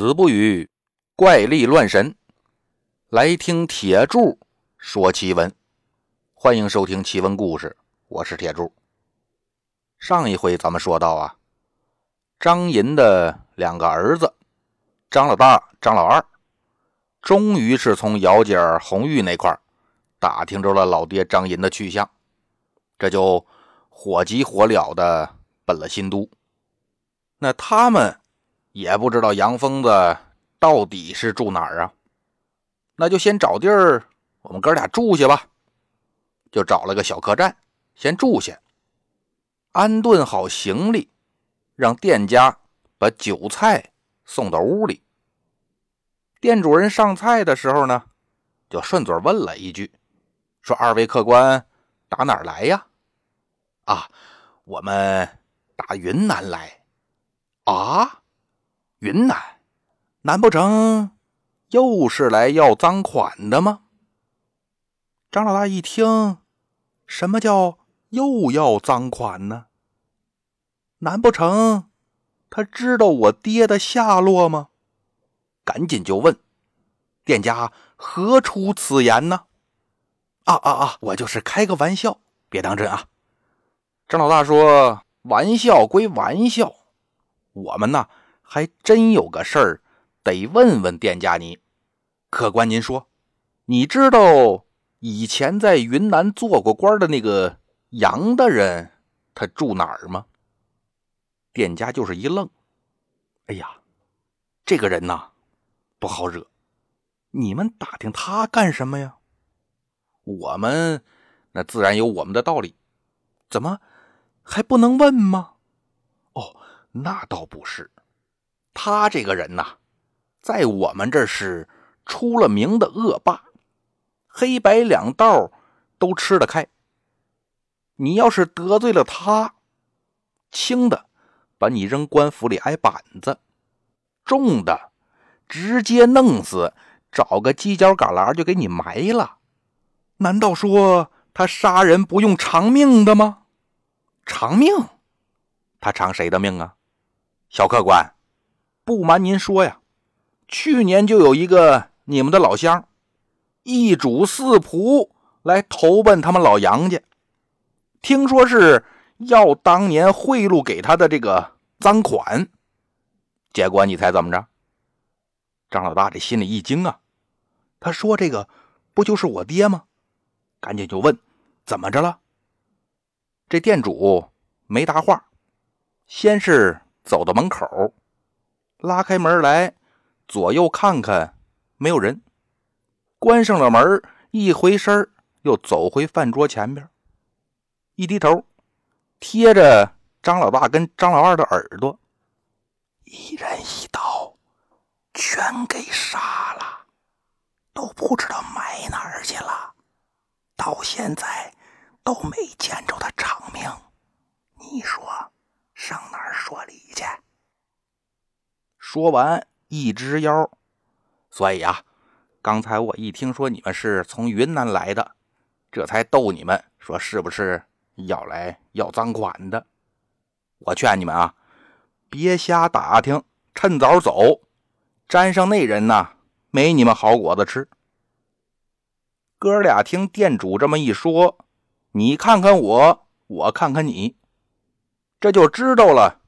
子不语怪力乱神，来听铁柱说奇闻。欢迎收听奇闻故事，我是铁柱。上一回咱们说到啊，张银的两个儿子张老大、张老二，终于是从姚姐红玉那块打听着了老爹张银的去向，这就火急火燎的奔了新都。那他们。也不知道杨疯子到底是住哪儿啊？那就先找地儿，我们哥俩住下吧。就找了个小客栈，先住下，安顿好行李，让店家把酒菜送到屋里。店主人上菜的时候呢，就顺嘴问了一句：“说二位客官打哪儿来呀？”“啊，我们打云南来。”“啊？”云南，难不成又是来要赃款的吗？张老大一听，什么叫又要赃款呢？难不成他知道我爹的下落吗？赶紧就问店家何出此言呢？啊啊啊！我就是开个玩笑，别当真啊！张老大说：“玩笑归玩笑，我们呢？”还真有个事儿，得问问店家你。客官，您说，你知道以前在云南做过官的那个杨大人，他住哪儿吗？店家就是一愣。哎呀，这个人呐，不好惹。你们打听他干什么呀？我们那自然有我们的道理。怎么还不能问吗？哦，那倒不是。他这个人呐，在我们这是出了名的恶霸，黑白两道都吃得开。你要是得罪了他，轻的把你扔官府里挨板子，重的直接弄死，找个犄角旮旯就给你埋了。难道说他杀人不用偿命的吗？偿命？他偿谁的命啊？小客官。不瞒您说呀，去年就有一个你们的老乡，一主四仆来投奔他们老杨家，听说是要当年贿赂给他的这个赃款，结果你猜怎么着？张老大这心里一惊啊，他说：“这个不就是我爹吗？”赶紧就问：“怎么着了？”这店主没答话，先是走到门口。拉开门来，左右看看，没有人。关上了门，一回身又走回饭桌前边，一低头，贴着张老大跟张老二的耳朵，一人一刀，全给杀了，都不知道埋哪儿去了，到现在都没见着他偿命。你说上哪儿说理去？说完，一只腰。所以啊，刚才我一听说你们是从云南来的，这才逗你们说是不是要来要赃款的？我劝你们啊，别瞎打听，趁早走，沾上那人呐，没你们好果子吃。哥俩听店主这么一说，你看看我，我看看你，这就知道了，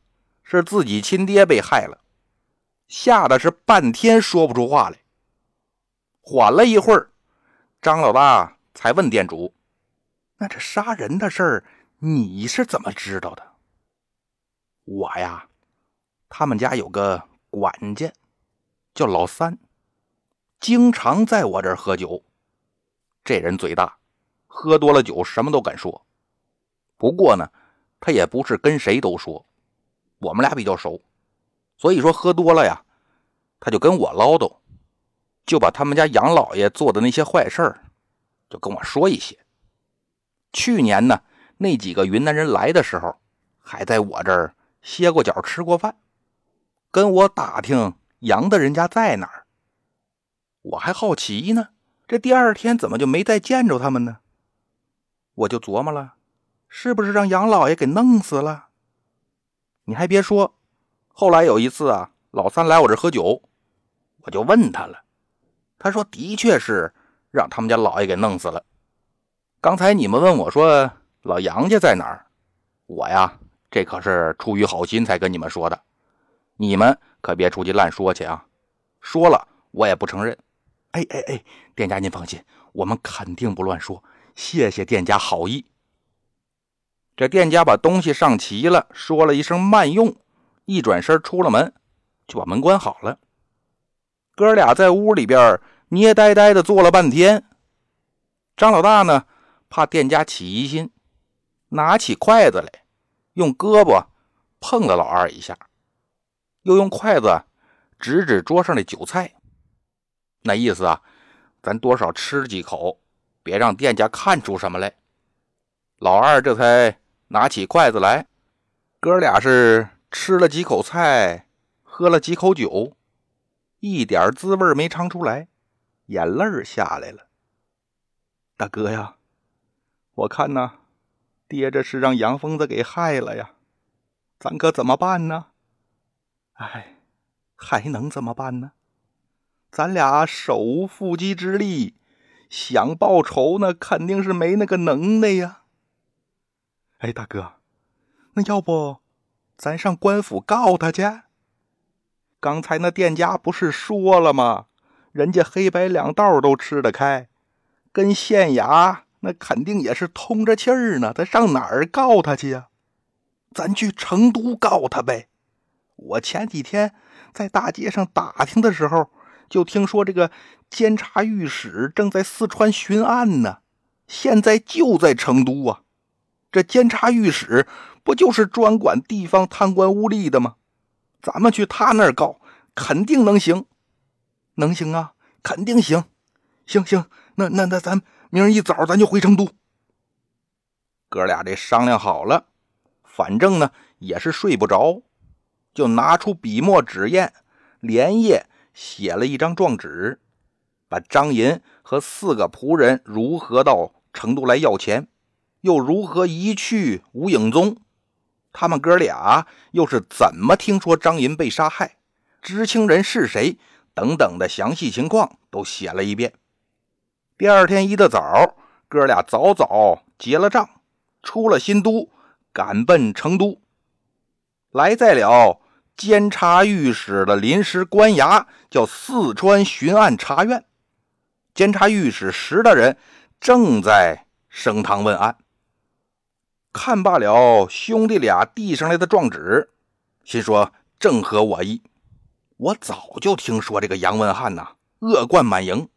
是自己亲爹被害了。吓得是半天说不出话来。缓了一会儿，张老大才问店主：“那这杀人的事儿，你是怎么知道的？”我呀，他们家有个管家，叫老三，经常在我这儿喝酒。这人嘴大，喝多了酒什么都敢说。不过呢，他也不是跟谁都说，我们俩比较熟。所以说喝多了呀，他就跟我唠叨，就把他们家杨老爷做的那些坏事就跟我说一些。去年呢，那几个云南人来的时候，还在我这儿歇过脚、吃过饭，跟我打听杨的人家在哪儿。我还好奇呢，这第二天怎么就没再见着他们呢？我就琢磨了，是不是让杨老爷给弄死了？你还别说。后来有一次啊，老三来我这喝酒，我就问他了，他说的确是让他们家老爷给弄死了。刚才你们问我说老杨家在哪儿，我呀，这可是出于好心才跟你们说的，你们可别出去乱说去啊！说了我也不承认。哎哎哎，店家您放心，我们肯定不乱说，谢谢店家好意。这店家把东西上齐了，说了一声慢用，一转身出了门，就把门关好了。哥俩在屋里边捏呆呆的坐了半天。张老大呢？怕店家起疑心，拿起筷子来，用胳膊碰了老二一下，又用筷子指指桌上的酒菜，那意思啊，咱多少吃几口，别让店家看出什么来。老二这才拿起筷子来，哥俩是吃了几口菜，喝了几口酒，一点滋味没尝出来，眼泪下来了。大哥呀！我看呐，爹这是让杨疯子给害了呀，咱可怎么办呢？哎，还能怎么办呢？咱俩手无缚鸡之力，想报仇那肯定是没那个能耐呀。哎，大哥，那要不咱上官府告他去？刚才那店家不是说了吗？人家黑白两道都吃得开，跟县衙。那肯定也是通着气儿呢，他上哪儿告他去呀？咱去成都告他呗。我前几天在大街上打听的时候，就听说这个监察御史正在四川巡案呢，现在就在成都啊。这监察御史不就是专管地方贪官污吏的吗？咱们去他那儿告，肯定能行，能行啊，肯定行。行行，那那那咱。明儿一早咱就回成都。哥俩这商量好了，反正呢也是睡不着，就拿出笔墨纸砚，连夜写了一张状纸，把张银和四个仆人如何到成都来要钱，又如何一去无影踪，他们哥俩又是怎么听说张银被杀害，知情人是谁等等的详细情况都写了一遍。第二天一大早，哥俩早早结了账，出了新都，赶奔成都。来在了监察御史的临时官衙，叫四川巡案察院。监察御史石大人正在升堂问案，看罢了兄弟俩递上来的状纸，心说正合我意。我早就听说这个杨文翰呐，恶贯满盈。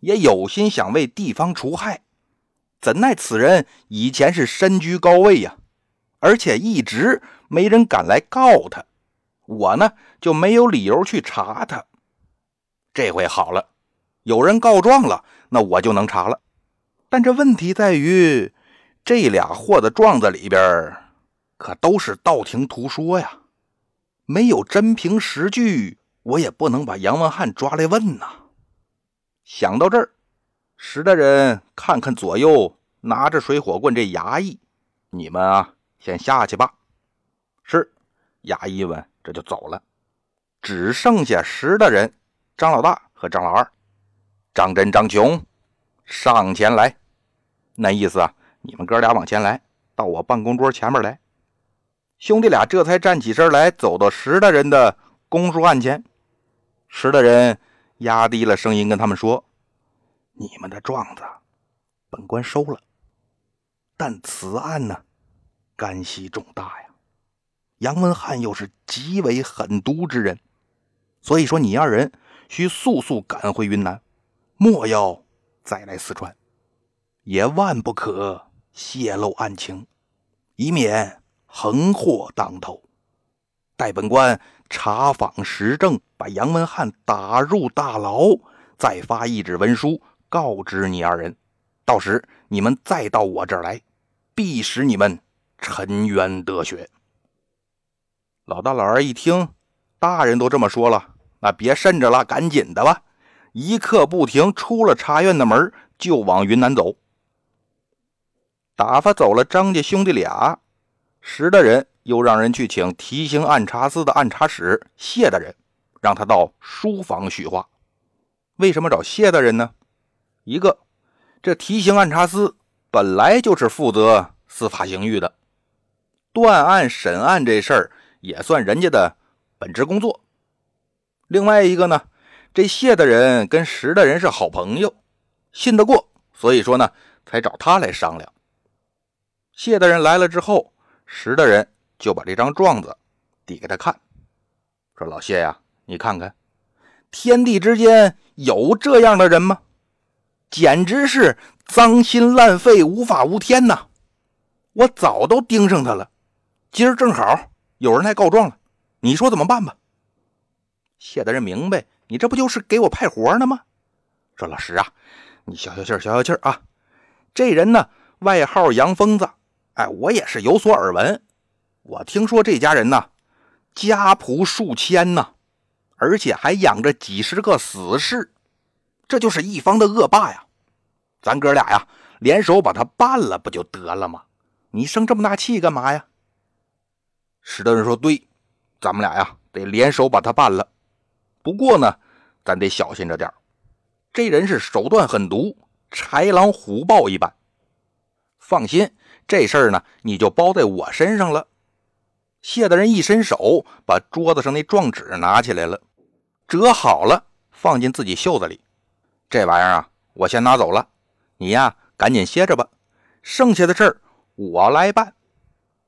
也有心想为地方除害，怎奈此人以前是身居高位呀，而且一直没人敢来告他，我呢就没有理由去查他。这回好了，有人告状了，那我就能查了。但这问题在于，这俩货的状子里边可都是道听途说呀，没有真凭实据，我也不能把杨文翰抓来问呐。想到这儿，石大人看看左右，拿着水火棍这衙役，你们啊，先下去吧。是，衙役们这就走了，只剩下石大人、张老大和张老二。张真、张琼上前来，那意思啊，你们哥俩往前来，到我办公桌前面来。兄弟俩这才站起身来，走到石大人的公书案前。石大人。压低了声音跟他们说：“你们的状子，本官收了。但此案呢，干系重大呀。杨文翰又是极为狠毒之人，所以说你二人需速速赶回云南，莫要再来四川，也万不可泄露案情，以免横祸当头。待本官。”查访实证，把杨文翰打入大牢，再发一纸文书告知你二人。到时你们再到我这儿来，必使你们沉冤得雪。老大、老二一听，大人都这么说了，那别慎着了，赶紧的吧！一刻不停，出了茶院的门，就往云南走。打发走了张家兄弟俩，石大人。又让人去请提刑按察司的按察使谢大人，让他到书房叙话。为什么找谢大人呢？一个，这提刑按察司本来就是负责司法刑狱的，断案审案这事儿也算人家的本职工作。另外一个呢，这谢大人跟石大人是好朋友，信得过，所以说呢，才找他来商量。谢大人来了之后，石大人就把这张状子递给他看，说：“老谢呀，你看看，天地之间有这样的人吗？简直是脏心烂肺、无法无天呐！我早都盯上他了，今儿正好有人来告状了，你说怎么办吧？”谢大人明白，你这不就是给我派活呢吗？说老石啊，你消消气，消消气啊！这人呢，外号杨疯子。哎，我也是有所耳闻。我听说这家人呢，家仆数千呢，而且还养着几十个死士，这就是一方的恶霸呀。咱哥俩呀，联手把他办了，不就得了吗？你生这么大气干嘛呀？石德人说：“对，咱们俩呀，得联手把他办了。不过呢，咱得小心着点这人是手段狠毒，豺狼虎豹一般。放心。”这事儿呢，你就包在我身上了。谢大人一伸手，把桌子上那状纸拿起来了，折好了，放进自己袖子里。这玩意儿啊，我先拿走了，你呀，赶紧歇着吧。剩下的事儿我来办。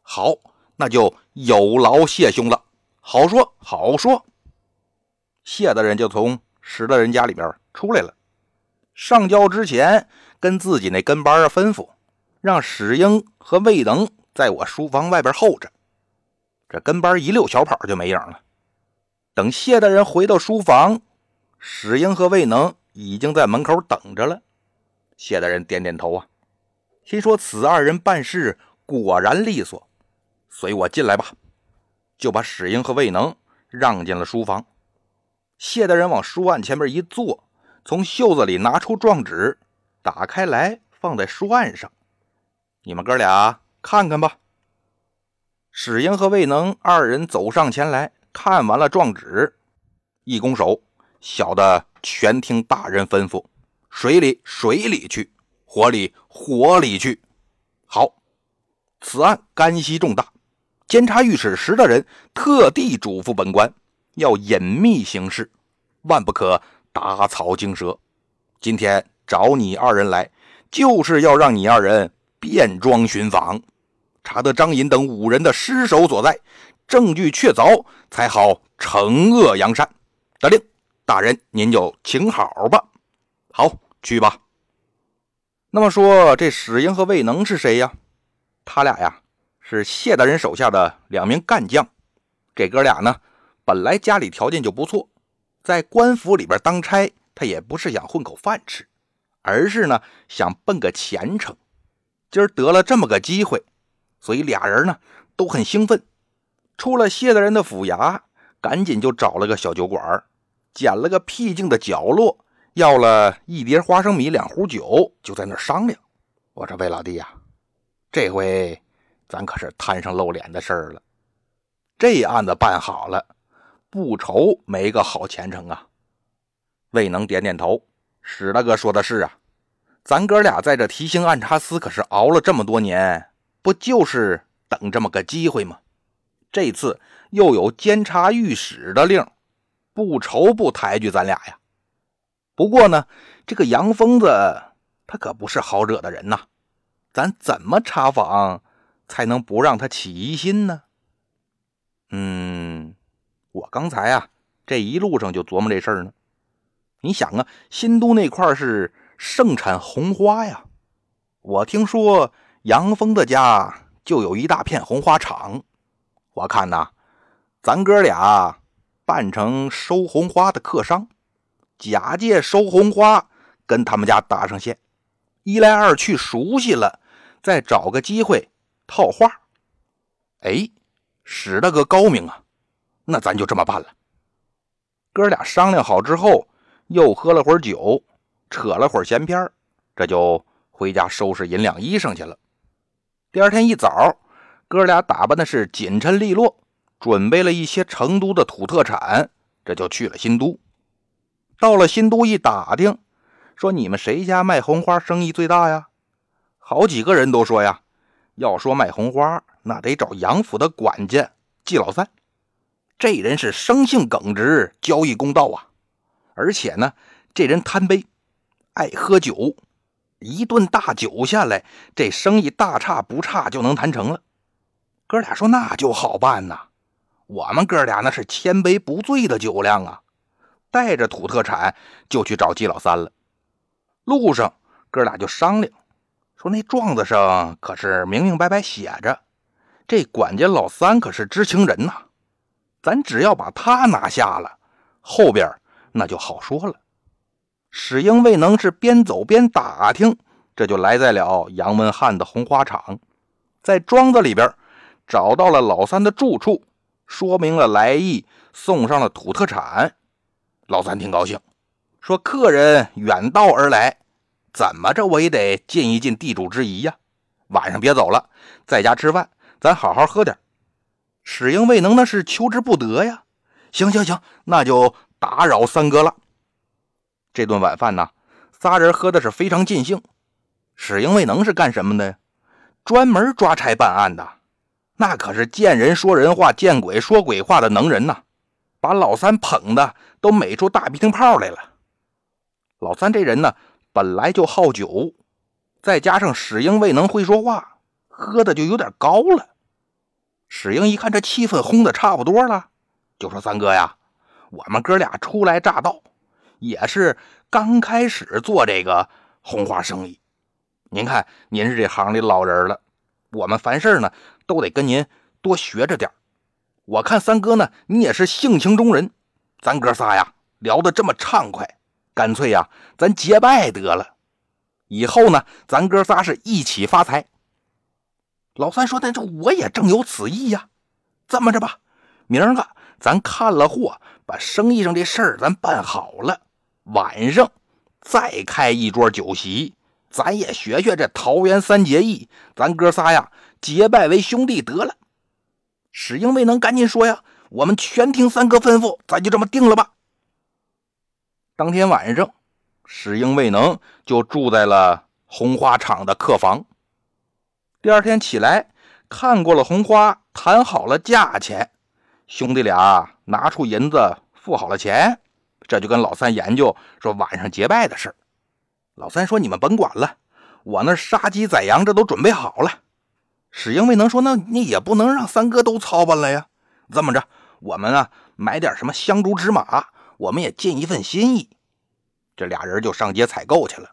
好，那就有劳谢兄了。好说好说。谢大人就从石大人家里边出来了，上轿之前跟自己那跟班啊吩咐。让史英和魏能在我书房外边候着，这跟班一溜小跑就没影了。等谢大人回到书房，史英和魏能已经在门口等着了。谢大人点点头啊，心说此二人办事果然利索，随我进来吧。就把史英和魏能让进了书房。谢大人往书案前面一坐，从袖子里拿出状纸，打开来放在书案上。你们哥俩看看吧。史英和魏能二人走上前来看完了状纸，一拱手：“小的全听大人吩咐，水里水里去，火里火里去。”好，此案干系重大，监察御史石大人特地嘱咐本官要隐秘行事，万不可打草惊蛇。今天找你二人来，就是要让你二人。便装寻访，查得张隐等五人的尸首所在，证据确凿，才好惩恶扬善。得令，大人您就请好吧。好，去吧。那么说，这史英和魏能是谁呀？他俩呀，是谢大人手下的两名干将。这哥俩呢，本来家里条件就不错，在官府里边当差，他也不是想混口饭吃，而是呢，想奔个前程。今儿得了这么个机会，所以俩人呢都很兴奋。出了谢大人的府衙，赶紧就找了个小酒馆，捡了个僻静的角落，要了一碟花生米、两壶酒，就在那商量。我说魏老弟呀，这回咱可是摊上露脸的事儿了。这案子办好了，不愁没个好前程啊。魏能点点头，史大哥说的是啊。咱哥俩在这提刑按察司可是熬了这么多年，不就是等这么个机会吗？这次又有监察御史的令，不愁不抬举咱俩呀。不过呢，这个杨疯子他可不是好惹的人呐，咱怎么查访才能不让他起疑心呢？嗯，我刚才啊这一路上就琢磨这事儿呢。你想啊，新都那块是。盛产红花呀！我听说杨峰的家就有一大片红花场。我看呐，咱哥俩扮成收红花的客商，假借收红花跟他们家搭上线，一来二去熟悉了，再找个机会套话。哎，史大哥高明啊！那咱就这么办了。哥俩商量好之后，又喝了会儿酒。扯了会儿闲篇这就回家收拾银两衣裳去了。第二天一早，哥俩打扮的是紧称利落，准备了一些成都的土特产，这就去了新都。到了新都一打听，说你们谁家卖红花生意最大呀？好几个人都说呀，要说卖红花，那得找杨府的管家季老三。这人是生性耿直，交易公道啊，而且呢，这人贪杯，爱喝酒，一顿大酒下来，这生意大差不差就能谈成了。哥俩说那就好办呐，我们哥俩那是千杯不醉的酒量啊，带着土特产就去找季老三了。路上哥俩就商量，说那状子上可是明明白白写着，这管家老三可是知情人呐。咱只要把他拿下了，后边那就好说了。史英未能是边走边打听，这就来在了杨文翰的红花场，在庄子里边找到了老三的住处，说明了来意，送上了土特产。老三挺高兴，说：“客人远道而来，怎么着我也得尽一尽地主之谊呀。晚上别走了，在家吃饭，咱好好喝点。”史英未能，那是求之不得呀。行行行，那就打扰三哥了。这顿晚饭呢，仨人喝的是非常尽兴。史英未能是干什么的呀？专门抓差办案的，那可是见人说人话，见鬼说鬼话的能人呐！把老三捧的都美出大鼻涕泡来了。老三这人呢，本来就好酒，再加上史英未能会说话，喝的就有点高了。史英一看这气氛烘的差不多了，就说：“三哥呀，我们哥俩初来乍到，也是刚开始做这个红花生意。您看您是这行里老人了，我们凡事呢都得跟您多学着点我看三哥呢，你也是性情中人，咱哥仨呀聊得这么畅快，干脆呀咱结拜得了。以后呢，咱哥仨是一起发财。”老三说：“那这我也正有此意呀，这么着吧，明儿个咱看了货，把生意上这事儿咱办好了，晚上再开一桌酒席，咱也学学这桃园三结义，咱哥仨呀结拜为兄弟得了。”史英未能赶紧说：“呀，我们全听三哥吩咐，咱就这么定了吧。”当天晚上，史英未能就住在了红花场的客房。第二天起来，看过了红花，谈好了价钱，兄弟俩拿出银子付好了钱，这就跟老三研究说晚上结拜的事老三说：“你们甭管了，我那杀鸡宰羊这都准备好了。”史英未能说：“那你也不能让三哥都操办了呀。这么着，我们啊买点什么香烛纸马，我们也尽一份心意。”这俩人就上街采购去了。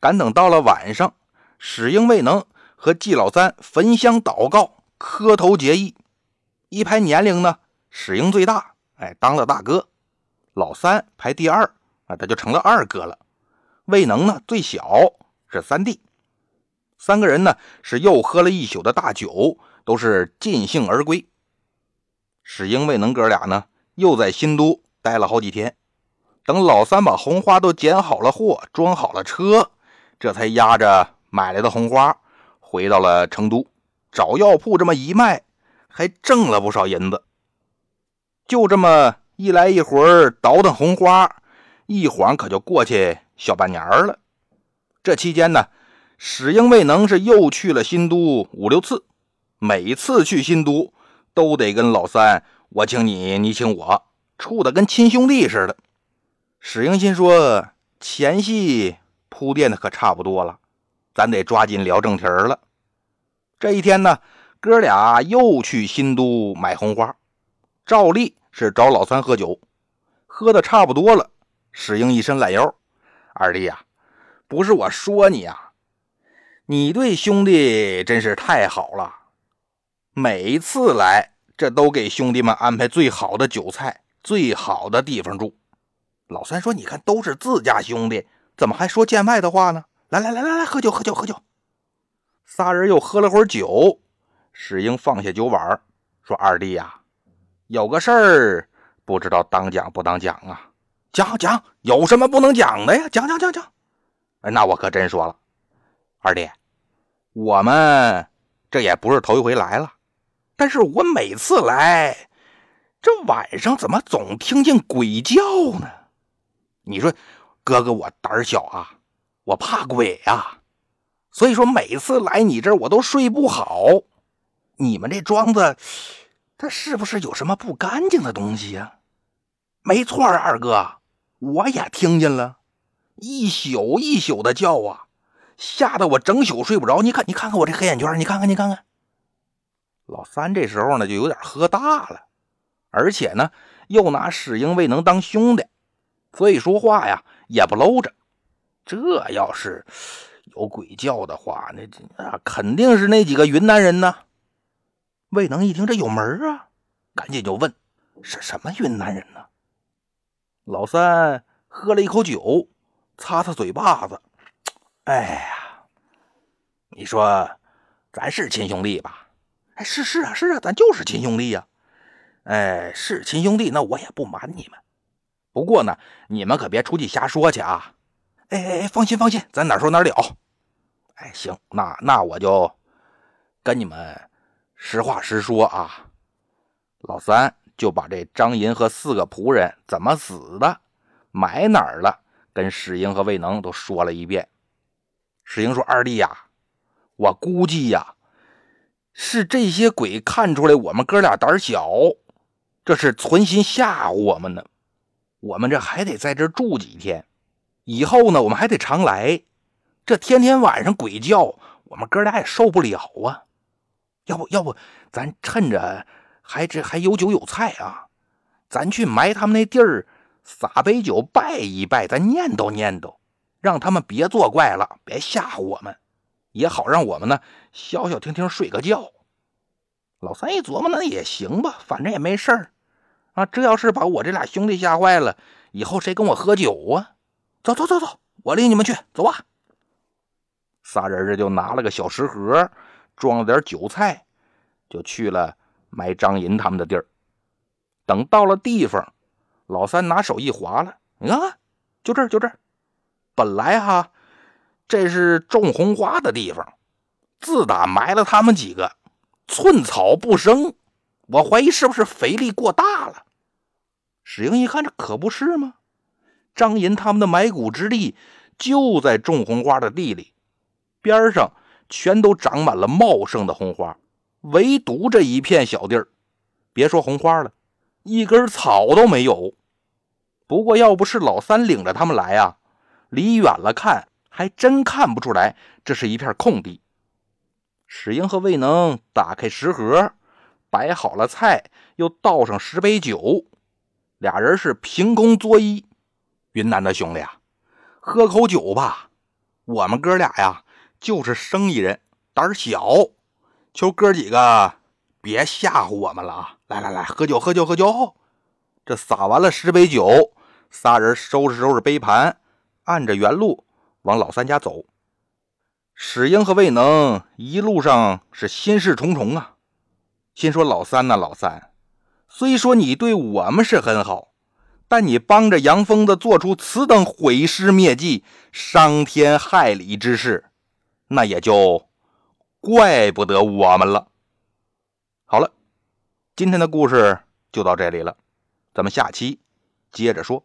赶等到了晚上，史英未能。和季老三焚香祷告，磕头结义。一排年龄呢，史英最大，哎，当了大哥。老三排第二，啊，他就成了二哥了。魏能呢最小，是三弟。三个人呢是又喝了一宿的大酒，都是尽兴而归。史英、魏能哥俩呢又在新都待了好几天。等老三把红花都捡好了货，装好了车，这才押着买来的红花。回到了成都，找药铺这么一卖，还挣了不少银子。就这么一来一回倒腾红花，一晃可就过去小半年了。这期间呢，史英未能是又去了新都五六次，每次去新都都得跟老三我请你，你请我，处的跟亲兄弟似的。史英心说，前戏铺垫的可差不多了。咱得抓紧聊正题了。这一天呢，哥俩又去新都买红花，照例是找老三喝酒，喝的差不多了。史英一伸懒腰：“二弟呀，不是我说你呀，你对兄弟真是太好了，每次来这都给兄弟们安排最好的酒菜，最好的地方住。”老三说：“你看，都是自家兄弟，怎么还说见外的话呢？”来来来来来，喝酒喝酒喝酒！仨人又喝了会儿酒，史英放下酒碗，说：“二弟呀，有个事儿，不知道当讲不当讲啊？讲讲，有什么不能讲的呀？讲讲讲讲。哎，那我可真说了，二弟，我们这也不是头一回来了，但是我每次来，这晚上怎么总听见鬼叫呢？你说，哥哥我胆儿小啊，我怕鬼呀，所以说每次来你这儿我都睡不好。你们这庄子，他是不是有什么不干净的东西呀？没错二哥，我也听见了，一宿一宿的叫啊，吓得我整宿睡不着。你看，你看看我这黑眼圈，你看看，你看看。老三这时候呢，就有点喝大了。而且呢，又拿史英未能当兄弟，所以说话呀也不搂着。这要是有鬼叫的话，那啊肯定是那几个云南人呢。未能一听这有门啊，赶紧就问：“是什么云南人呢？”老三喝了一口酒，擦擦嘴巴子：“ 哎呀，你说咱是亲兄弟吧？哎，是是啊，是啊，咱就是亲兄弟呀。”哎，是亲兄弟，那我也不瞒你们。不过呢，你们可别出去瞎说去啊！哎哎哎，放心放心，咱哪说哪了。哎，行，那那我就跟你们实话实说啊。老三就把这张银和四个仆人怎么死的、埋哪儿了，跟史英和魏能都说了一遍。史英说：“二弟呀，我估计呀，是这些鬼看出来我们哥俩胆小。”这是存心吓唬我们呢，我们这还得在这住几天，以后呢，我们还得常来。这天天晚上鬼叫，我们哥俩也受不了啊。要不要不，咱趁着还这还有酒有菜啊，咱去埋他们那地儿，撒杯酒拜一拜，咱念叨念叨，让他们别作怪了，别吓唬我们，也好让我们呢消消停停睡个觉。老三一琢磨，那也行吧，反正也没事儿。啊，这要是把我这俩兄弟吓坏了，以后谁跟我喝酒啊？走走走走，我领你们去，走吧。仨人这就拿了个小食盒，装了点酒菜，就去了埋张银他们的地儿。等到了地方，老三拿手一划了，你看看，就这儿，就这儿。本来哈，这是种红花的地方，自打埋了他们几个，寸草不生。我怀疑是不是肥力过大了？史英一看，这可不是吗？张银他们的埋骨之地就在种红花的地里，边上全都长满了茂盛的红花，唯独这一片小地儿，别说红花了，一根草都没有。不过要不是老三领着他们来啊，离远了看还真看不出来这是一片空地。史英和魏能打开食盒。摆好了菜，又倒上十杯酒，俩人是凭空作揖。云南的兄弟啊，喝口酒吧。我们哥俩呀，就是生意人，胆小，求哥几个别吓唬我们了啊！来来来，喝酒喝酒喝酒。这洒完了十杯酒，仨人收拾收拾杯盘，按着原路往老三家走。史英和魏能一路上是心事重重啊。心说：“老三呐，老三，虽说你对我们是很好，但你帮着杨疯子做出此等毁尸灭迹、伤天害理之事，那也就怪不得我们了。”好了，今天的故事就到这里了，咱们下期接着说。